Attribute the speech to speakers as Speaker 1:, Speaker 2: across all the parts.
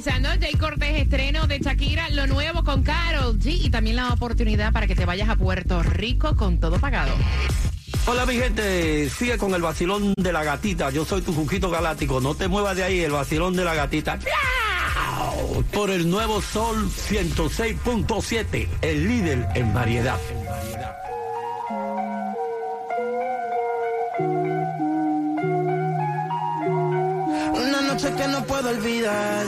Speaker 1: Variedad, finalizando Jay Cortés, estreno de Shakira, lo nuevo con Carol G y también la oportunidad para que te vayas a Puerto Rico con todo pagado.
Speaker 2: Hola mi gente, sigue con el vacilón de la gatita. Yo soy tu Juquito Galáctico. No te muevas de ahí, el vacilón de la gatita. Por el nuevo Sol 106.7, el líder en variedad.
Speaker 3: Una noche que no puedo olvidar.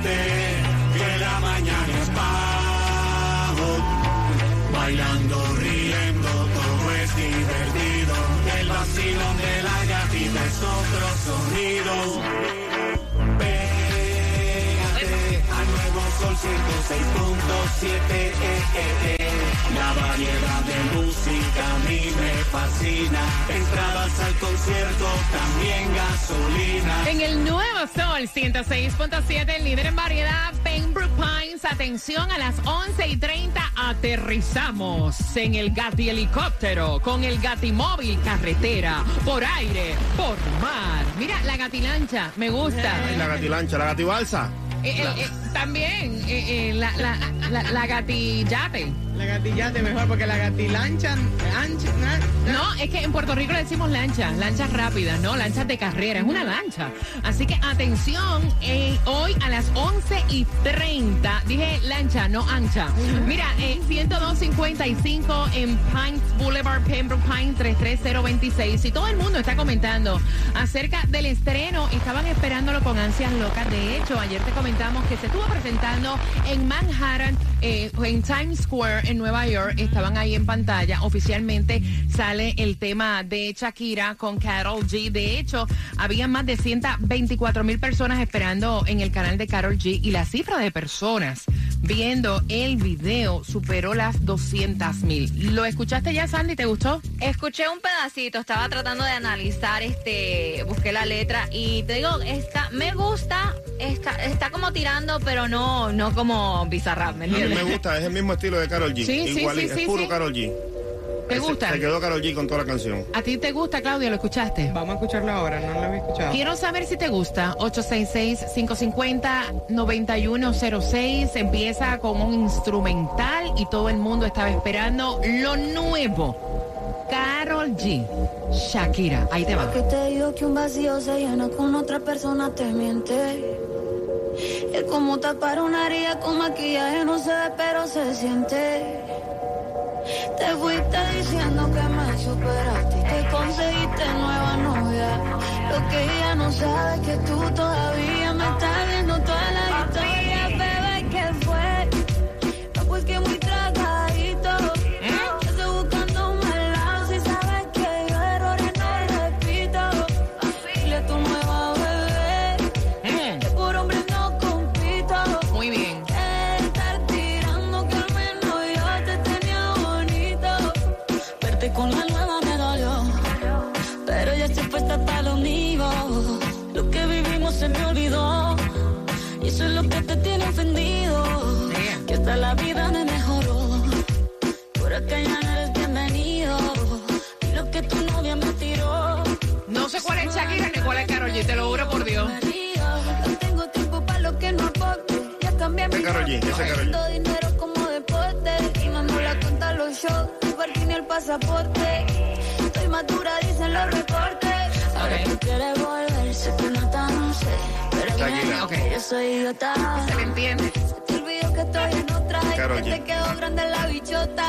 Speaker 4: Que la mañana es bajo. Bailando, riendo, todo es divertido. El vacilón de la gatita es otro sonido. Pégate al nuevo sol 106.7. eh, eh, eh. La variedad de música a mí me fascina. Entradas al concierto, también gasolina.
Speaker 1: En el nuevo Sol 106.7, el líder en variedad, Pembroke Pines. Atención, a las 11 y 30 aterrizamos en el Gati helicóptero, con el Gati móvil, carretera, por aire, por mar. Mira, la Gatilancha, me gusta.
Speaker 5: La gatilancha, la gatibalsa.
Speaker 1: Eh, eh, eh, también eh, eh, la, la, la, la gatillate.
Speaker 6: La gatillate mejor porque la gatilancha ancha, na-
Speaker 1: No, es que en Puerto Rico le decimos lancha, lanchas rápidas, ¿no? Lanchas de carrera, es una lancha. Así que atención, eh, hoy a las 11 y 30, dije lancha, no ancha. Mira, eh, 102.55 en Pines Boulevard, Pembroke Pines 33026. Y todo el mundo está comentando acerca del estreno, estaban esperándolo con ansias locas. De hecho, ayer te que se estuvo presentando en Manhattan, eh, en Times Square, en Nueva York. Estaban ahí en pantalla. Oficialmente sale el tema de Shakira con Carol G. De hecho, había más de 124 mil personas esperando en el canal de Carol G. Y la cifra de personas viendo el video superó las 200 mil. ¿Lo escuchaste ya, Sandy? ¿Te gustó?
Speaker 7: Escuché un pedacito, estaba tratando de analizar, este, busqué la letra y te digo, está, me gusta, está, está como tirando, pero no, no como bizarrap, ¿me
Speaker 5: A mí
Speaker 7: entiendes?
Speaker 5: me gusta, es el mismo estilo de Carol G.
Speaker 1: Sí, sí,
Speaker 5: Igual,
Speaker 1: sí,
Speaker 5: es
Speaker 1: sí,
Speaker 5: puro
Speaker 1: sí.
Speaker 5: Carol G.
Speaker 1: ¿Te
Speaker 5: Se-
Speaker 1: gusta?
Speaker 5: Se quedó Carol G con toda la canción.
Speaker 1: ¿A ti te gusta, Claudia? ¿Lo escuchaste?
Speaker 6: Vamos a escucharlo ahora, no lo había escuchado.
Speaker 1: Quiero saber si te gusta. 866-550-9106. Empieza con un instrumental y todo el mundo estaba esperando lo nuevo. Carol G. Shakira. Ahí te va.
Speaker 8: Que te digo que un vacío se llena con otra persona te miente. Es como tapar una herida con maquillaje, no se ve, pero se siente. Te fuiste diciendo que me superaste y te conseguiste nueva novia. Lo que ella no sabe es que tú todavía me estás viendo toda la Pero
Speaker 1: Shakira.
Speaker 8: nena,
Speaker 1: Ok.
Speaker 8: yo soy idiota.
Speaker 1: ¿Se me entiende?
Speaker 8: Se te olvidó que estoy en otra. Y que te quedó grande la bichota.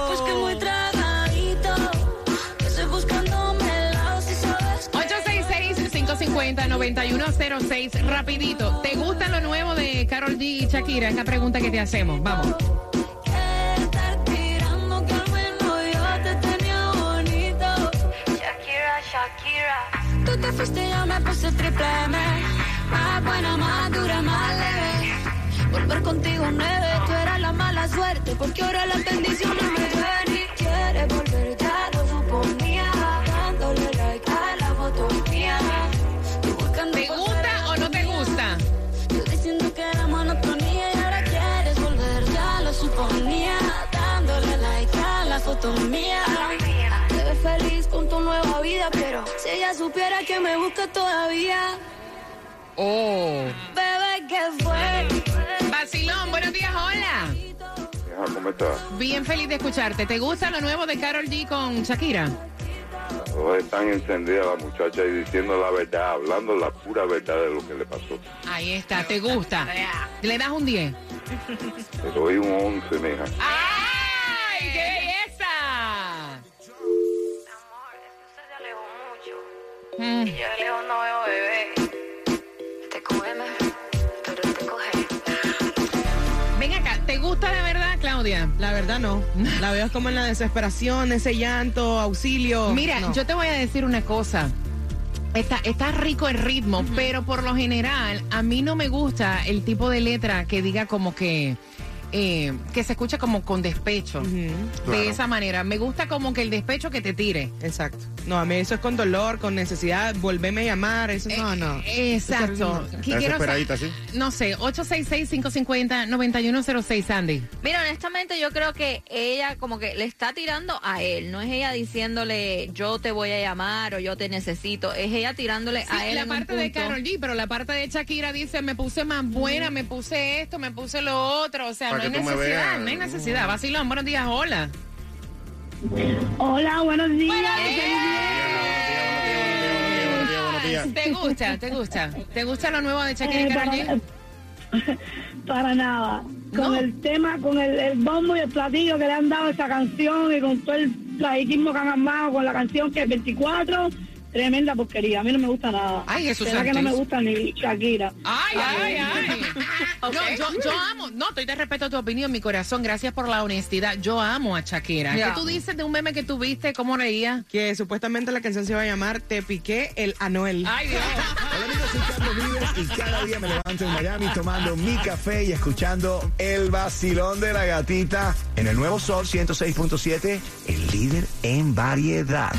Speaker 1: ¡Oh!
Speaker 8: Pues que muy tragadito. Que estoy buscándome lado si sabes que
Speaker 1: 866-550-9106. Rapidito. ¿Te gusta lo nuevo de Carol G y Shakira? Es la pregunta que te hacemos. Vamos.
Speaker 8: estar tirando que al menos yo te tenía bonito.
Speaker 7: Shakira, Shakira.
Speaker 8: Tú te fuiste yo me puse triple M. Más buena, más dura, más leve. Volver contigo nueve, tú eras la mala suerte. porque ahora las bendiciones me ven y quieres volver, ya lo suponía. Dándole like a la foto mía.
Speaker 1: ¿Te gusta o no te gusta?
Speaker 8: Tú diciendo que era monotonía y ahora quieres volver, ya lo suponía. Dándole like a la foto mía. Pero si ella supiera que me busca todavía.
Speaker 1: Oh.
Speaker 8: Bebé, ¿qué fue?
Speaker 1: Vacilón, buenos días, hola.
Speaker 9: ¿Cómo estás?
Speaker 1: Bien feliz de escucharte. ¿Te gusta lo nuevo de Carol G con Shakira?
Speaker 9: Están encendidas la muchacha y diciendo la verdad, hablando la pura verdad de lo que le pasó.
Speaker 1: Ahí está, ¿te gusta? ¿Le das un 10?
Speaker 9: Le doy un 11, mija.
Speaker 1: ¡Ay, Mm.
Speaker 8: Y yo de lejos no veo bebé. Te cógeme, pero te coge.
Speaker 1: Ven acá, ¿te gusta de verdad, Claudia?
Speaker 6: La verdad no. La veo como en la desesperación, ese llanto, auxilio.
Speaker 1: Mira,
Speaker 6: No.
Speaker 1: yo te voy a decir una cosa. Está, está rico el ritmo, pero por lo general a mí no me gusta el tipo de letra que diga como que eh, que se escucha como con despecho. De
Speaker 5: Claro.
Speaker 1: esa manera. Me gusta como que el despecho que te tire.
Speaker 6: Exacto. No, a mí eso es con dolor, con necesidad, volverme a llamar, eso no, no.
Speaker 1: Eh, Exacto.
Speaker 6: Ese ritmo.
Speaker 1: ¿Qué quiero
Speaker 5: ¿sí?
Speaker 1: No sé, 866-550-9106, Sandy.
Speaker 7: Mira, honestamente yo creo que ella como que le está tirando a él, no es ella diciéndole yo te voy a llamar o yo te necesito, es ella tirándole
Speaker 1: Sí,
Speaker 7: a él.
Speaker 1: la
Speaker 7: en un
Speaker 1: parte de. Carol G, pero la parte de Shakira dice, me puse más buena, me puse esto, me puse lo otro. O sea,
Speaker 5: Para
Speaker 1: no hay necesidad, no hay necesidad. Vacilón, buenos días, hola.
Speaker 10: Hola, buenos días.
Speaker 5: Buenos días, buenos días, buenos días.
Speaker 1: ¿Te gusta? ¿Te gusta? ¿Te gusta lo nuevo de Shakira y
Speaker 10: Eh,
Speaker 1: Karol
Speaker 10: para,
Speaker 1: G?
Speaker 10: para nada. Con
Speaker 1: No.
Speaker 10: el tema, con el, el bombo y el platillo que le han dado a esa canción y con todo el tragiquismo que han armado con la canción que es 24, tremenda porquería. A mí no me gusta nada.
Speaker 1: Ay, Jesús
Speaker 10: Será que no me gusta ni Shakira.
Speaker 1: Ay, ay, ay. No, yo, yo amo, no, estoy de respeto a tu opinión, mi corazón, gracias por la honestidad. Yo amo a Shakira. ¿Qué tú dices de un meme que tuviste? ¿Cómo leía?
Speaker 6: Que supuestamente la canción se va a llamar Te piqué el Anuel.
Speaker 1: Ay, Dios.
Speaker 11: Hola amigos, soy Carlos Vives y cada día me levanto en Miami tomando mi café y escuchando el vacilón de la gatita en el nuevo Sol 106.7, el líder en variedad.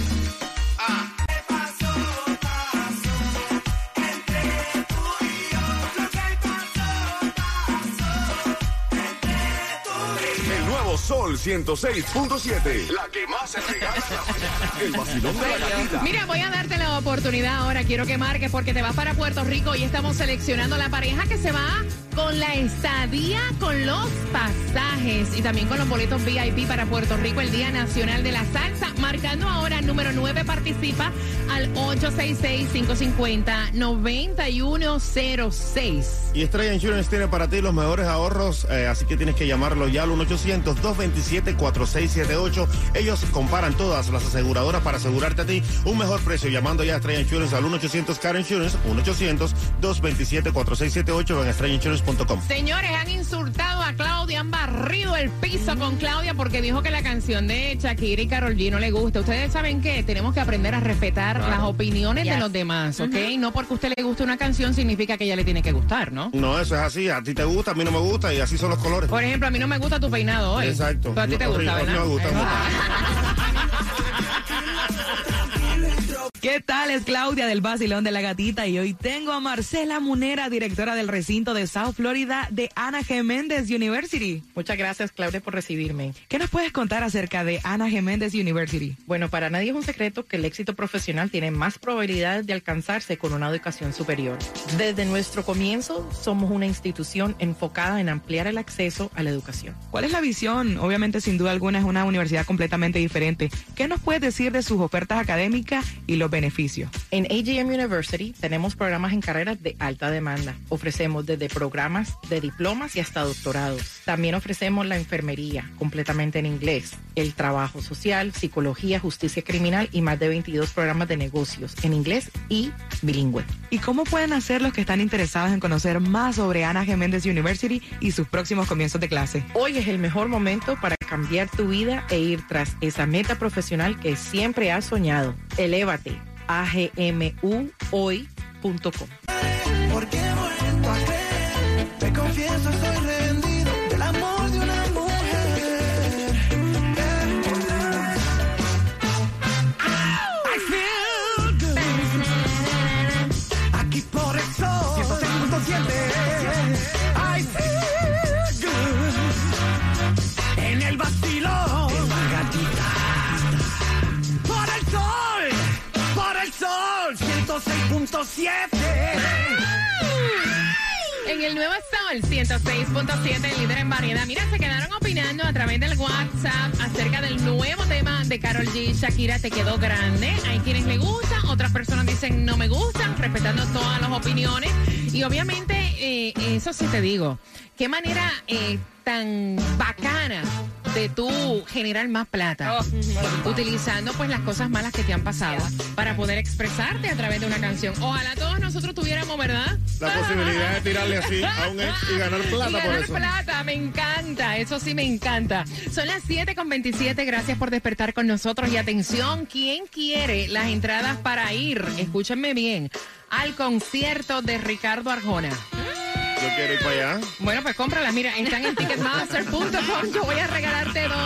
Speaker 12: Sol 106.7. La que más se regala en la mañana. El vacilón de la gatita.
Speaker 1: Mira, voy a darte la oportunidad ahora. Quiero que marques porque te vas para Puerto Rico y estamos seleccionando la pareja que se va con la estadía, con los pasajes y también con los boletos VIP para Puerto Rico el Día Nacional de la Salsa. Marcando ahora número 9 participa al 866-550-9106.
Speaker 5: Y Estrella Insurance tiene para ti los mejores ahorros, eh, así que tienes que llamarlo ya al 1-800-227-4678. Ellos comparan todas las aseguradoras para asegurarte a ti un mejor precio. Llamando ya a Estrella Insurance al 1-800-CAR Insurance, 1-800-227-4678 en estrellainsurance.com.
Speaker 1: Señores, han insultado a Claudia, han barrido el piso con Claudia porque dijo que la canción de Shakira y Carol G no le gusta. Ustedes saben que tenemos que aprender a respetar las opiniones de los demás, ¿ok? No porque usted le guste una canción significa que ella le tiene que gustar, ¿no?
Speaker 5: No, eso es así. A ti te gusta, a mí no me gusta y así son los colores.
Speaker 1: Por ejemplo, a mí no me gusta tu peinado hoy.
Speaker 5: Exacto.
Speaker 1: Pero a ti te gusta, ¿verdad?
Speaker 5: no me gusta, me gusta.
Speaker 13: ¿Qué tal? Es Claudia del Basilón de la Gatita y hoy tengo a Marcela Munera, directora del recinto de South Florida de Ana G. Méndez University.
Speaker 14: Muchas gracias, Claudia, por recibirme.
Speaker 13: ¿Qué nos puedes contar acerca de Ana G. Méndez University?
Speaker 14: Bueno, para nadie es un secreto que el éxito profesional tiene más probabilidades de alcanzarse con una educación superior. Desde nuestro comienzo, somos una institución enfocada en ampliar el acceso a la educación.
Speaker 13: ¿Cuál es la visión? Obviamente, sin duda alguna, es una universidad completamente diferente. ¿Qué nos puedes decir de sus ofertas académicas y los beneficios?
Speaker 14: En AGM University tenemos programas en carreras de alta demanda. Ofrecemos desde programas de diplomas y hasta doctorados. También ofrecemos la enfermería completamente en inglés, el trabajo social, psicología, justicia criminal y más de 22 programas de negocios en inglés y bilingüe.
Speaker 13: ¿Y cómo pueden hacer los que están interesados en conocer más sobre Ana G. Méndez University y sus próximos comienzos de clase?
Speaker 14: Hoy es el mejor momento para cambiar tu vida e ir tras esa meta profesional que siempre has soñado. Elévate. agmuhoy.com.
Speaker 3: Porque he vuelto a creer, te confieso estoy
Speaker 2: 106.7.
Speaker 1: En el nuevo Sol 106.7, líder en variedad. Mira, se quedaron opinando a través del WhatsApp acerca del nuevo tema de Carol G. Shakira te quedó grande. Hay quienes le gustan, otras personas dicen no me gustan, respetando todas las opiniones. Y obviamente, eh, eso sí te digo, qué manera eh, tan bacana de tú generar más plata utilizando pues las cosas malas que te han pasado para poder expresarte a través de una canción. Ojalá todos nosotros tuviéramos, ¿verdad?
Speaker 5: La posibilidad de tirarle así a un ex y ganar plata
Speaker 1: Y
Speaker 5: por
Speaker 1: ganar
Speaker 5: eso.
Speaker 1: plata, me encanta, eso sí me encanta. Son las 7 con 27, gracias por despertar con nosotros. Y atención, ¿quién quiere las entradas para ir? Escúchenme bien, al concierto de Ricardo Arjona.
Speaker 5: Quiero ir para allá.
Speaker 1: Bueno, pues cómpralas. Mira, están en ticketmaster.com. Yo voy a regalarte dos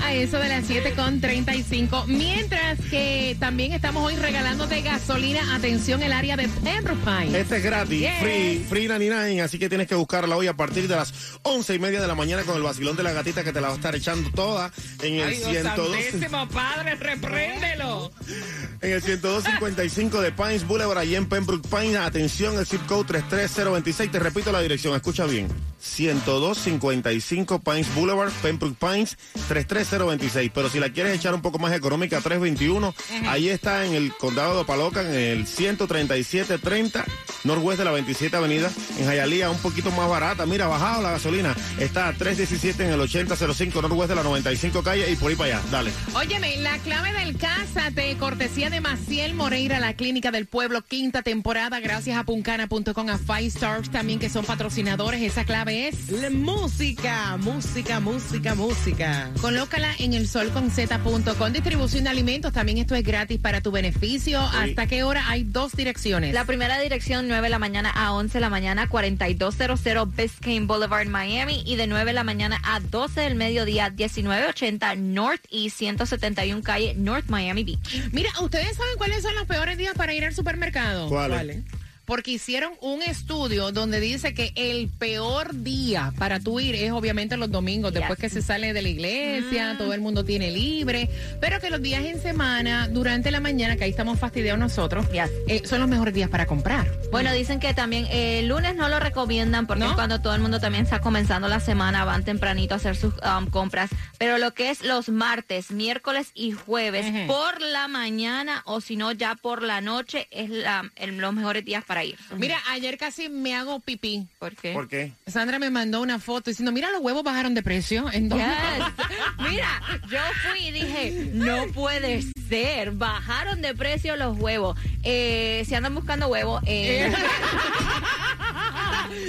Speaker 1: a eso de las 7 con 35. Mientras que también estamos hoy regalándote gasolina. Atención, el área de Pembroke Pines.
Speaker 5: Este es gratis,
Speaker 1: Yes.
Speaker 5: free, free 99, así que tienes que buscarla hoy a partir de las once y media de la mañana con el vacilón de la gatita que te la va a estar echando toda en el
Speaker 1: Ay, Dios
Speaker 5: 102,
Speaker 1: santísimo, padre, repréndelo.
Speaker 5: en el 10255 de Pines Boulevard, allí en Pembroke Pines. Atención, el zip code 33026. Te repito la dirección, escucha bien. 10255 Pines Boulevard, Pembroke Pines, 33026. Pero si la quieres echar un poco más económica, 321, ahí está en el condado de Opaloca, en el 13730, noroeste de la 27 Avenida, en Hialeah, un poquito más barata. Mira, bajado la gasolina. Está a 317 en el 8005 noroeste de la 95 calle y por ahí para allá. Dale.
Speaker 1: Óyeme, la clave del Cásate, cortesía de Maciel Moreira, la clínica del pueblo, quinta temporada, gracias a puncana.com, a Five Stars también, que son patrocinadores. Esa clave es...
Speaker 6: La música, música, música, música.
Speaker 1: Colócala en el solconz.com. Distribución de alimentos, también esto es gratis para tu beneficio. ¿Hasta qué hora? Hay dos direcciones.
Speaker 7: La primera dirección 9 de la mañana a 11 de la mañana 4200 Biscayne Boulevard Miami y de 9 de la mañana a 12 del mediodía 1980 North y 171 calle North Miami Beach.
Speaker 1: Mira, ¿ustedes saben cuáles son los peores días para ir al supermercado?
Speaker 5: ¿Cuáles? ¿Cuáles?
Speaker 1: Porque hicieron un estudio donde dice que el peor día para tú ir es obviamente los domingos, después que se sale de la iglesia, todo el mundo tiene libre, pero que los días en semana, durante la mañana, que ahí estamos fastidiados nosotros, eh, son los mejores días para comprar.
Speaker 7: Bueno, dicen que también eh, el lunes no lo recomiendan porque es cuando todo el mundo también está comenzando la semana, van tempranito a hacer sus um, compras. Pero lo que es los martes, miércoles y jueves por la mañana o si no ya por la noche es la- el- los mejores días para ir.
Speaker 1: Mira, ayer casi me hago pipí.
Speaker 7: ¿Por qué?
Speaker 5: ¿Por qué?
Speaker 1: Sandra me mandó una foto diciendo, mira, los huevos bajaron de precio. ¿En dónde?"
Speaker 7: Yes. Mira, yo fui y dije, no puede ser, bajaron de precio los huevos. Eh, si andan buscando huevos, eh,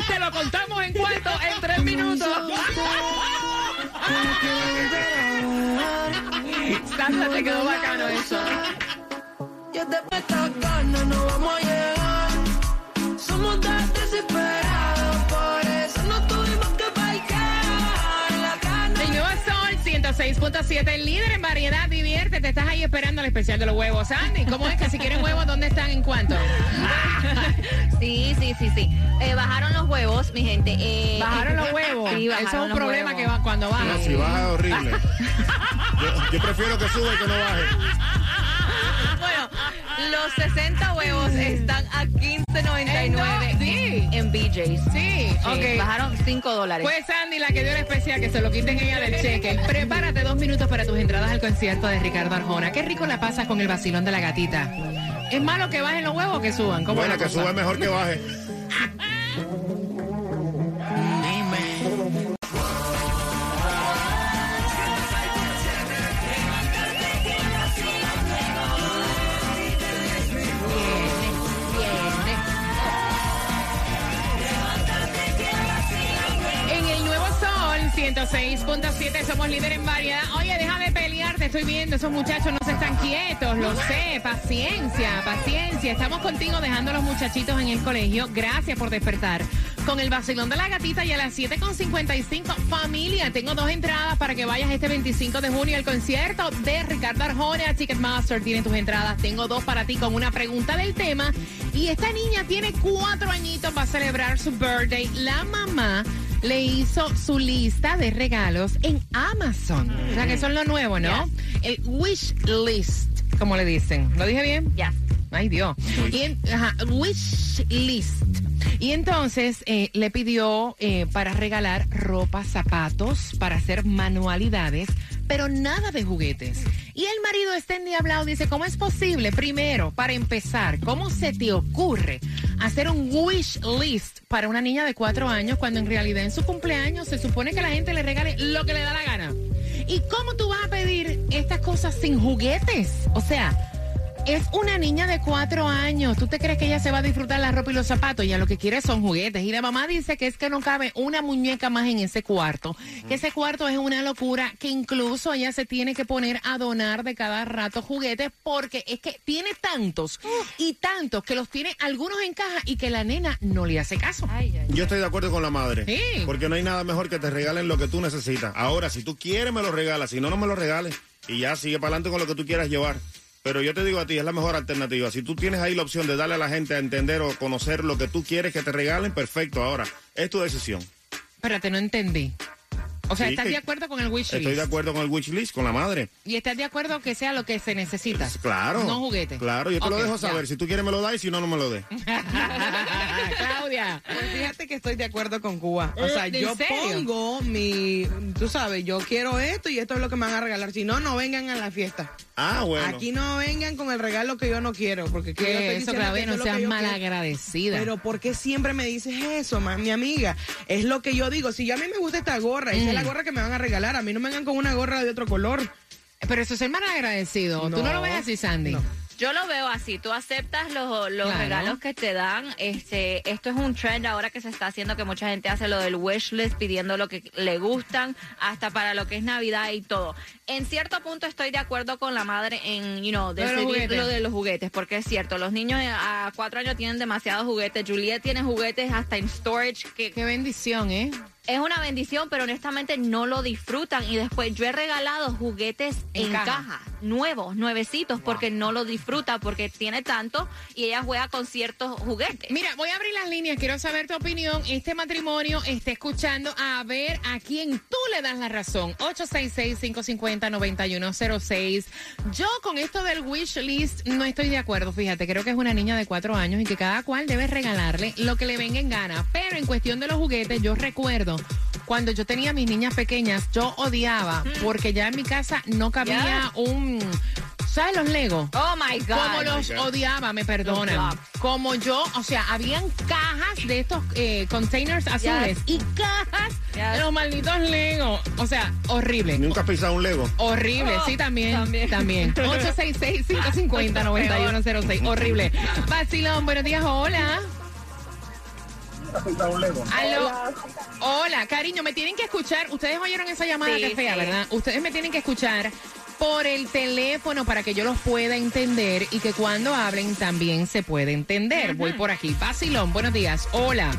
Speaker 1: Te lo contamos en cuánto, en tres minutos. Sandra, te quedó bacano eso.
Speaker 3: Ya te esta ganas no vamos a 6.7,
Speaker 1: el líder en variedad, diviértete, estás ahí esperando el especial de los huevos. Andy, ¿cómo es que si quieren huevos, dónde están, en cuánto?
Speaker 7: sí, sí, sí, sí. Eh, bajaron los huevos, mi gente. Eh,
Speaker 1: ¿Bajaron los huevos?
Speaker 7: Sí,
Speaker 1: Eso es un problema que va cuando baja.
Speaker 5: Baja horrible. yo, yo prefiero que sube que no baje.
Speaker 7: Los 60 huevos están a 15.99
Speaker 1: Sí.
Speaker 7: en BJ's.
Speaker 1: Sí, ok.
Speaker 7: Bajaron 5 dólares.
Speaker 1: Pues Sandy, la que dio el especial, que se lo quiten ella del cheque. Prepárate dos minutos para tus entradas al concierto de Ricardo Arjona. Qué rico la pasas con el vacilón de la gatita. ¿Es malo que bajen los huevos o que suban? ¿Cómo
Speaker 5: Bueno,
Speaker 1: la
Speaker 5: que
Speaker 1: cosa?
Speaker 5: suba es mejor que baje.
Speaker 1: 106.7 somos líder en variedad. Oye, deja de pelear, te estoy viendo, esos muchachos no se están quietos, lo sé, paciencia, paciencia. Estamos contigo dejando a los muchachitos en el colegio. Gracias por despertar. Con el vacilón de la gatita y a las 7.55, familia, tengo dos entradas para que vayas este 25 de junio al concierto de Ricardo Arjona. Ticketmaster tiene tus entradas. Tengo dos para ti con una pregunta del tema. Y esta niña tiene cuatro añitos para celebrar su birthday. La mamá le hizo su lista de regalos en Amazon. O sea que son lo nuevo, ¿no? El wish list, como le dicen. ¿Lo dije bien?
Speaker 7: Ya.
Speaker 1: Ay, Dios. Y en- ajá, wish list. Y entonces eh, le pidió eh, para regalar ropa, zapatos, para hacer manualidades, pero nada de juguetes. Y el marido está endiablado, dice, ¿cómo es posible? Primero, para empezar, ¿cómo se te ocurre hacer un wish list para una niña de cuatro años cuando en realidad en su cumpleaños se supone que la gente le regale lo que le da la gana? ¿Y cómo tú vas a pedir estas cosas sin juguetes? O sea, es una niña de cuatro años. ¿Tú te crees que ella se va a disfrutar la ropa y los zapatos? Ya lo que quiere son juguetes. Y la mamá dice que es que no cabe una muñeca más en ese cuarto. Que ese cuarto es una locura. Que incluso ella se tiene que poner a donar de cada rato juguetes porque es que tiene tantos y tantos que los tiene algunos en caja y que la nena no le hace caso.
Speaker 5: Yo estoy de acuerdo con la madre.
Speaker 1: Sí.
Speaker 5: Porque no hay nada mejor que te regalen lo que tú necesitas. Ahora, si tú quieres, me lo regalas. Si no, no me lo regales. Y ya sigue para adelante con lo que tú quieras llevar. Pero yo te digo a ti, es la mejor alternativa. Si tú tienes ahí la opción de darle a la gente a entender o conocer lo que tú quieres que te regalen, perfecto. Ahora, es tu decisión.
Speaker 1: Espérate, no entendí. O sea,
Speaker 5: Sí,
Speaker 1: ¿estás
Speaker 5: que-
Speaker 1: de acuerdo con el wish list?
Speaker 5: Estoy de acuerdo con el wish list, con la madre.
Speaker 1: ¿Y estás de acuerdo que sea lo que se necesita?
Speaker 5: Claro.
Speaker 1: No juguete.
Speaker 5: Claro, yo te lo dejo
Speaker 1: ya.
Speaker 5: saber. Si tú quieres, me lo das y si no, no me lo des.
Speaker 1: Claudia.
Speaker 6: Pues fíjate que estoy de acuerdo con Cuba. O sea,
Speaker 1: ¿En
Speaker 6: yo
Speaker 1: serio?
Speaker 6: pongo mi, tú sabes, yo quiero esto y esto es lo que me van a regalar. Si no, no vengan a la fiesta.
Speaker 5: Ah, bueno.
Speaker 6: Aquí no vengan con el regalo que yo no quiero, porque que yo estoy
Speaker 1: Que eso, Claudia, no seas
Speaker 6: quiero.
Speaker 1: malagradecida.
Speaker 6: Pero ¿por qué siempre me dices eso, ma- mi amiga? Es lo que yo digo. Si yo a mí me gusta esta gorra, y esa es la gorra que me van a regalar, a mí no me vengan con una gorra de otro color.
Speaker 1: Pero eso es ser malagradecido. ¿Tú no
Speaker 6: No.
Speaker 1: lo ves así, Sandy?
Speaker 7: Yo lo veo así, tú aceptas los, los
Speaker 1: Claro.
Speaker 7: regalos que te dan. Este, esto es un trend ahora que se está haciendo que mucha gente hace lo del wish list pidiendo lo que le gustan, hasta para lo que es Navidad y todo. En cierto punto estoy de acuerdo con la madre en, you know,
Speaker 1: Lo de los
Speaker 7: decidir
Speaker 1: juguetes.
Speaker 7: lo de los juguetes, porque es cierto, los niños a cuatro años tienen demasiados juguetes. Juliet tiene juguetes hasta en storage que
Speaker 1: Qué bendición, ¿eh?
Speaker 7: Es una bendición, pero honestamente no lo disfrutan. Y después yo he regalado juguetes
Speaker 1: En
Speaker 7: en,
Speaker 1: caja.
Speaker 7: caja. nuevos, nuevecitos, porque no lo disfruta, porque tiene tanto y ella juega con ciertos juguetes.
Speaker 1: Mira, voy a abrir las líneas. Quiero saber tu opinión. Este matrimonio está escuchando a ver a quién tú le das la razón. 866-550-9106. Yo con esto del wish list no estoy de acuerdo. Fíjate, creo que es una niña de cuatro años y que cada cual debe regalarle lo que le venga en gana. Pero en cuestión de los juguetes, yo recuerdo cuando yo tenía mis niñas pequeñas, yo odiaba porque ya en mi casa no cabía un. ¿Sabes los Legos?
Speaker 7: Oh my God.
Speaker 1: Como los odiaba, me perdonan. Como yo, o sea, habían cajas de estos eh, containers azules y cajas de los malditos Legos. O sea, horrible.
Speaker 5: ¿Nunca has pisado un Lego?
Speaker 1: Horrible,
Speaker 7: Oh,
Speaker 1: sí, también.
Speaker 7: también.
Speaker 1: También. 866-550-9106. Horrible. Vacilón, buenos días, hola. Aló. Hola, cariño, me tienen que escuchar. Ustedes oyeron esa llamada
Speaker 7: Sí,
Speaker 1: que fea,
Speaker 7: sí.
Speaker 1: ¿verdad? Ustedes me tienen que escuchar por el teléfono para que yo los pueda entender y que cuando hablen también se pueda entender. Voy por aquí. Vacilón, buenos días. Hola.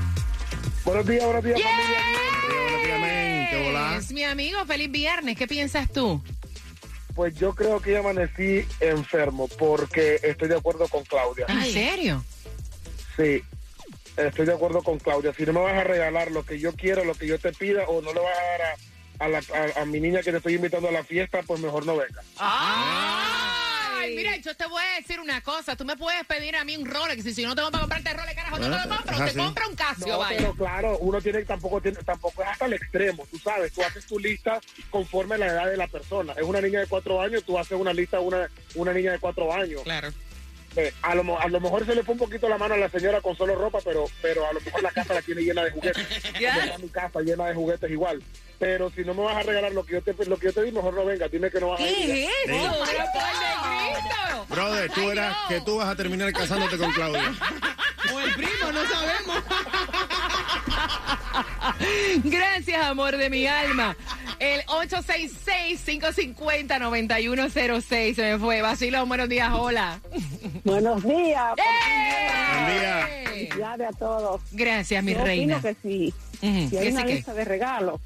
Speaker 15: Buenos días, buenos días, familia.
Speaker 5: Buenos días, men. ¿Qué volá?
Speaker 1: Es mi amigo, feliz viernes. ¿Qué piensas tú?
Speaker 15: Pues yo creo que amanecí enfermo porque estoy de acuerdo con Claudia.
Speaker 1: ¿En serio?
Speaker 15: Sí, estoy de acuerdo con Claudia. Si no me vas a regalar lo que yo quiero, lo que yo te pida, o no le vas a dar a, a la- a- a mi niña que te estoy invitando a la fiesta, pues mejor no venga.
Speaker 1: Ay, mira, yo te voy a decir una cosa. Tú me puedes pedir a mí un Rolex y si no tengo para comprarte Rolex, carajo, no te lo compro.
Speaker 5: es
Speaker 1: Te
Speaker 5: así.
Speaker 1: compro un Casio,
Speaker 15: No,
Speaker 1: vaya.
Speaker 15: pero claro, uno tiene tampoco tiene tampoco es hasta el extremo, tú sabes, tú haces tu lista conforme a la edad de la persona. Es una niña de cuatro años, tú haces una lista de una, una niña de cuatro años.
Speaker 6: Claro.
Speaker 15: Eh, a, lo, a lo mejor se le fue un poquito la mano a la señora con solo ropa, pero pero a lo mejor la casa la tiene llena de juguetes. Como está mi casa llena de juguetes igual. Pero si no me vas a regalar lo que yo te lo que yo te di, mejor no venga. Dime que no vas a ir.
Speaker 1: ¿Qué es
Speaker 5: Sí.
Speaker 1: eso? Pero por de Cristo.
Speaker 5: Brother, tú verás
Speaker 1: no.
Speaker 5: que tú vas a terminar casándote con Claudia.
Speaker 6: O el primo, no sabemos.
Speaker 1: Gracias, amor de mi alma. El 866-550-9106 se me fue. Vacilón, buenos días, hola.
Speaker 10: Buenos días.
Speaker 5: Buen día.
Speaker 10: Felicidades a todos.
Speaker 1: Gracias, mi
Speaker 10: Yo
Speaker 1: reina.
Speaker 10: opino que sí. Si hay
Speaker 1: ¿qué
Speaker 10: una lista de regalos,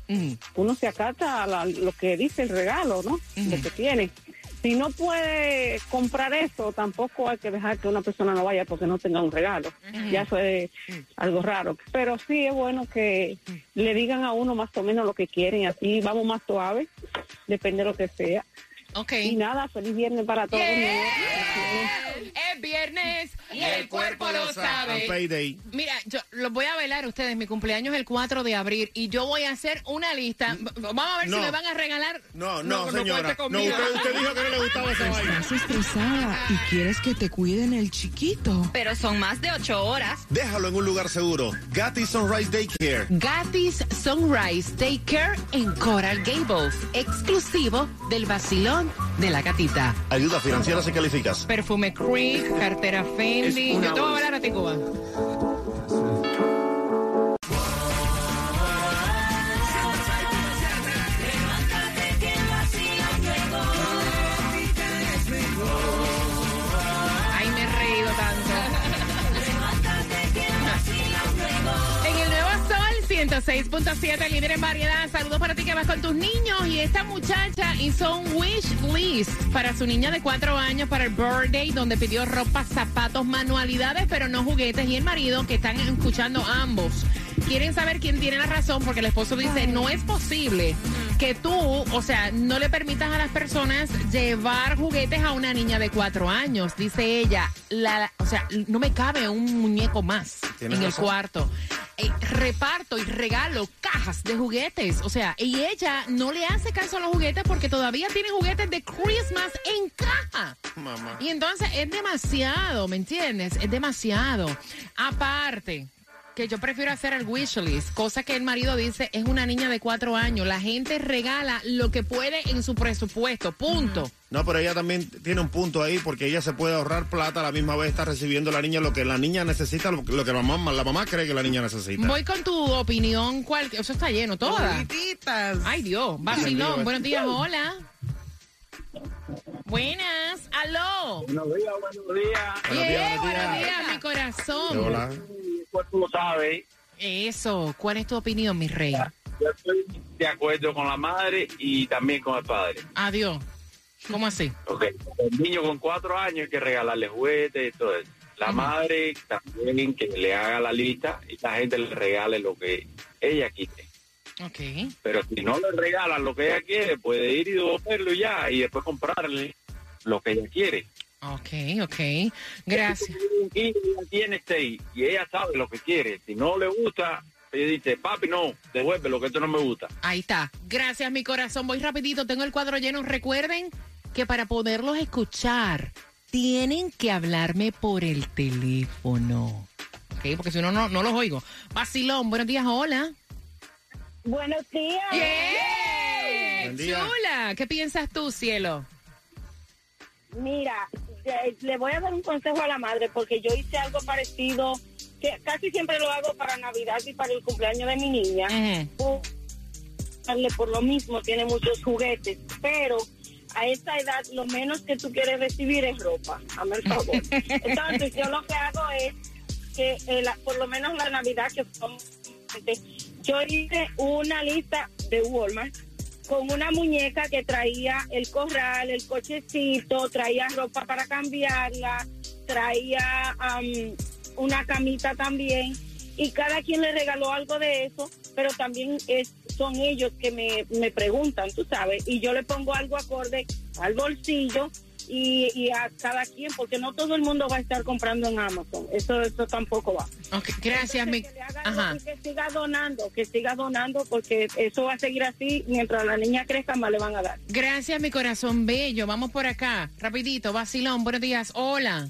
Speaker 10: uno se acata a la- lo que dice el regalo, ¿no? Lo que tiene. Si no puede comprar eso, tampoco hay que dejar que una persona no vaya porque no tenga un regalo. Ya eso es algo raro. Pero sí es bueno que le digan a uno más o menos lo que quieren y así vamos más suave, depende de lo que sea.
Speaker 1: Ok.
Speaker 10: Y nada, feliz viernes para todos. amor.
Speaker 1: Es es viernes y el cuerpo lo sabe.
Speaker 5: Payday.
Speaker 1: Mira, yo los voy a velar a ustedes. Mi cumpleaños es el 4 de abril y yo voy a hacer una lista. Vamos a ver
Speaker 5: No.
Speaker 1: si me van a regalar.
Speaker 5: No, no, señora.
Speaker 1: cuente
Speaker 5: No,
Speaker 1: conmigo.
Speaker 5: usted, usted dijo que no le gustaba esa vaina.
Speaker 6: Estás estresada y quieres que te cuiden el chiquito.
Speaker 7: Pero son más de ocho horas.
Speaker 5: Déjalo en un lugar seguro. Gatti Sunrise Daycare.
Speaker 1: Gatis Sunrise Take Care en Coral Gables, exclusivo del vacilón de la gatita.
Speaker 5: Ayuda financiera si calificas.
Speaker 1: Perfume Creek, cartera Fendi. Yo te voy a hablar a ti, Cuba. 106.7, líder en variedad. Saludos para ti que vas con tus niños. Y esta muchacha hizo un wish list para su niña de cuatro años para el birthday, donde pidió ropa, zapatos, manualidades, pero no juguetes. Y el marido, que están escuchando ambos, quieren saber quién tiene la razón, porque el esposo dice: No es posible que tú, o sea, no le permitas a las personas llevar juguetes a una niña de cuatro años. Dice ella: la, O sea, no me cabe un muñeco más en el cuarto. Eh, reparto y regalo cajas de juguetes. O sea, y ella no le hace caso a los juguetes porque todavía tiene juguetes de Christmas en caja.
Speaker 5: Mamá.
Speaker 1: Y entonces es demasiado, ¿me entiendes? Es demasiado. Aparte, que yo prefiero hacer el wish list, cosa que el marido dice es una niña de cuatro años. La gente regala lo que puede en su presupuesto, punto.
Speaker 5: No, pero ella también tiene un punto ahí porque ella se puede ahorrar plata a la misma vez está recibiendo la niña lo que la niña necesita, lo, lo que la mamá, la mamá cree que la niña necesita.
Speaker 1: Voy con tu opinión, ¿cuál? Eso está lleno, toda. Ay, Dios. Vacilón. Buenos días, hola. Buenas, aló.
Speaker 15: Buenos días, buenos días.
Speaker 5: Buenos días,
Speaker 1: Yeah,
Speaker 5: buenos
Speaker 1: buenos
Speaker 5: días.
Speaker 1: días, mi corazón.
Speaker 5: Hola.
Speaker 15: El cuerpo lo sabe.
Speaker 1: Eso, ¿cuál es tu opinión, mi rey?
Speaker 15: Yo estoy de acuerdo con la madre y también con el padre.
Speaker 1: Adiós. ¿Cómo así?
Speaker 15: Ok, El niño con cuatro años hay que regalarle juguetes y todo eso. La madre también que le haga la lista y la gente le regale lo que ella quiere.
Speaker 1: Ok.
Speaker 15: Pero si no le regalan lo que ella quiere, puede ir y devolverlo ya y después comprarle lo que ella quiere.
Speaker 1: Ok, ok. Gracias.
Speaker 15: Y ella tiene seis y ella sabe lo que quiere. Si no le gusta, ella dice, papi, no, devuelve lo que esto no me gusta.
Speaker 1: Ahí está. Gracias, mi corazón. Voy rapidito. Tengo el cuadro lleno. Recuerden que para poderlos escuchar, tienen que hablarme por el teléfono. Ok, porque si no, no, no los oigo. Vacilón, buenos días, hola.
Speaker 10: Buenos días.
Speaker 1: ¡Yeah!
Speaker 5: Buen día.
Speaker 1: Chula, ¿qué piensas tú, cielo?
Speaker 10: Mira, le voy a dar un consejo a la madre porque yo hice algo parecido, que casi siempre lo hago para Navidad y para el cumpleaños de mi niña. Darle por lo mismo, tiene muchos juguetes, pero a esta edad lo menos que tú quieres recibir es ropa, hazme el favor. Entonces yo lo que hago es que eh, la- por lo menos la Navidad que son, yo hice una lista de Walmart con una muñeca que traía el corral, el cochecito, traía ropa para cambiarla, traía am, una camita también y cada quien le regaló algo de eso, pero también es, son ellos que me, me preguntan, tú sabes, y yo le pongo algo acorde al bolsillo y, y a cada quien, porque no todo el mundo va a estar comprando en Amazon, eso, eso tampoco va.
Speaker 1: Ok, gracias, mi...
Speaker 10: Que le haga
Speaker 1: Ajá.
Speaker 10: que siga donando, que siga donando, porque eso va a seguir así, mientras la niña crezca más le van a dar.
Speaker 1: Gracias, mi corazón bello. Vamos por acá. Rapidito, vacilón, buenos días. Hola.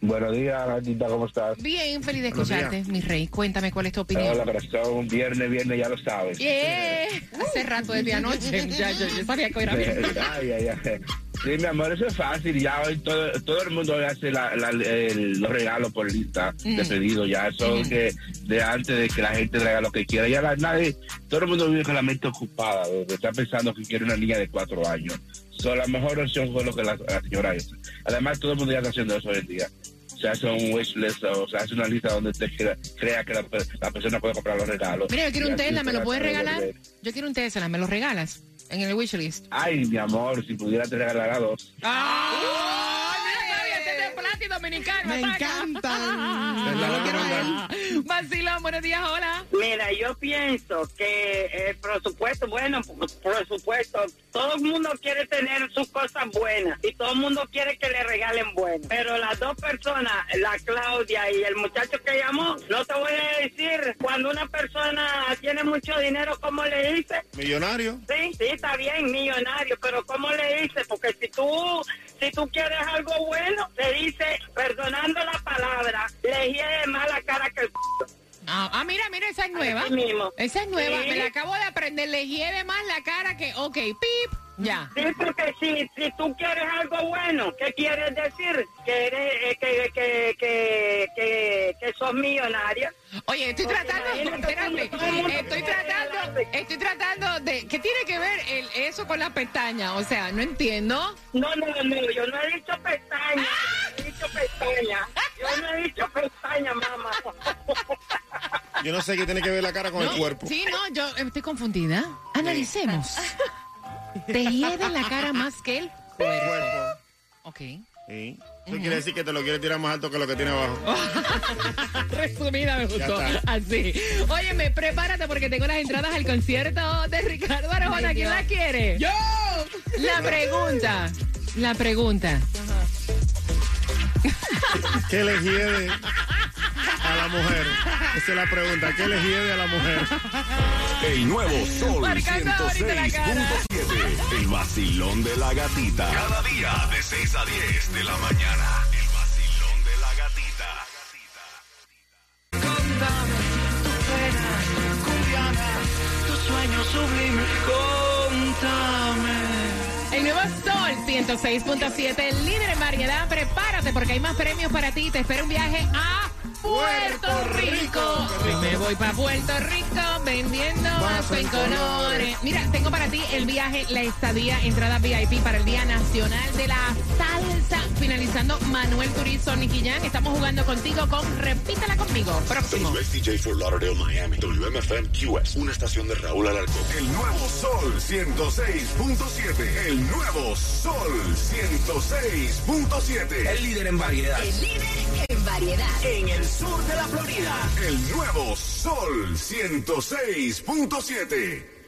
Speaker 16: Buenos días, Gatita, ¿cómo estás?
Speaker 1: Bien, feliz de escucharte, mi rey. Cuéntame cuál es tu opinión.
Speaker 16: Hola, corazón. Viernes, viernes, ya lo sabes.
Speaker 1: Yeah. Hace rato desde anoche. Ya, yo, yo sabía que era viernes.
Speaker 16: ay, ay, ay. Sí, mi amor, eso es fácil. Ya hoy todo, todo el mundo hace la- la- el- los regalos por lista de pedido. Ya eso
Speaker 17: Mm.
Speaker 16: que de antes de que la gente regale lo que quiera. Ya la- nadie, todo el mundo vive con la mente ocupada. de Está pensando que quiere una niña de cuatro años. So, la mejor opción fue lo que la, la señora hizo. Además, todo el mundo ya está haciendo eso hoy en día. Se hace un wish list o se hace una lista donde usted crea, crea que la, la persona puede comprar los regalos.
Speaker 1: Mira, yo quiero un Tesla, ¿me lo puedes regalar? Yo quiero un Tesla, ¿me lo regalas? En el wishlist.
Speaker 16: Ay, mi amor, si pudiera te regalar a dos.
Speaker 1: ¡Ay, mira, Claudia, este es de dominicano.
Speaker 6: Me encantan. Yo lo quiero a él.
Speaker 1: Buenos días, hola.
Speaker 17: Mira, yo pienso que el presupuesto, bueno, por supuesto, todo el mundo quiere tener sus cosas buenas y todo el mundo quiere que le regalen bueno. Pero las dos personas, la Claudia y el muchacho que llamó, no te voy a decir, cuando una persona tiene mucho dinero, ¿cómo le dice?
Speaker 5: Millonario.
Speaker 17: Sí, sí, está bien, millonario, pero ¿cómo le dice? Porque si tú, si tú quieres algo bueno, le dice, perdonando la palabra, le hiede más la cara que el.
Speaker 1: Ah, ah, mira, mira, esa es nueva.
Speaker 17: Mismo.
Speaker 1: Esa es nueva.
Speaker 17: Sí.
Speaker 1: Me la acabo de aprender. Le hiede más la cara que. Ok, pip. Ya.
Speaker 17: Sí, porque si, si tú quieres algo bueno, ¿qué quieres decir? Que eres, eh, que, que, que, que, que sos millonario.
Speaker 1: Oye, estoy
Speaker 17: Porque
Speaker 1: tratando, espérate, estoy tratando, estoy tratando de, ¿qué tiene que ver el, eso con las pestañas? O sea, no entiendo.
Speaker 17: No, no, no, yo no he dicho pestaña, yo no he dicho pestaña, yo no he dicho pestaña, mamá.
Speaker 5: Yo no sé qué tiene que ver la cara con
Speaker 1: No,
Speaker 5: el cuerpo.
Speaker 1: Sí, no, yo estoy confundida. Analicemos. Te hiede la cara más que el cuerpo. Ok.
Speaker 5: Sí. Eso quiere decir que te lo quiere tirar más alto que lo que tiene abajo.
Speaker 1: Resumida me gustó. Así. Óyeme, prepárate porque tengo las entradas al concierto de Ricardo Arjona. ¿Quién la quiere? ¡Yo! La pregunta. La pregunta.
Speaker 5: ¿Qué le hiede a la mujer? Esa es la pregunta. ¿Qué le hiede a la mujer?
Speaker 12: El nuevo Sol
Speaker 1: Marcando ahorita la cara.
Speaker 12: 106.7. El vacilón de la gatita. Cada día de 6 a 10 de la mañana. El vacilón de la gatita.
Speaker 3: Contame tus penas, cumbiana, tus sueños sublimes, contame.
Speaker 1: El nuevo Sol 106.7, líder en variedad. Prepárate porque hay más premios para ti. Te espera un viaje a Puerto Rico. Me voy para Puerto Rico vendiendo vaso en colores. Mira, tengo para ti el viaje, la estadía, entrada VIP para el Día Nacional de la Salsa. Finalizando Manuel Turizo, Nicky Jan. Estamos jugando contigo con Repítela conmigo. Próximo.
Speaker 12: For Lauderdale, Miami. WMFM QS. Una estación de Raúl Alarcón. El nuevo Sol 106.7. El nuevo Sol 106.7. El líder en variedad.
Speaker 18: El líder en variedad.
Speaker 12: En el sur de la Florida. El nuevo Sol 106.7.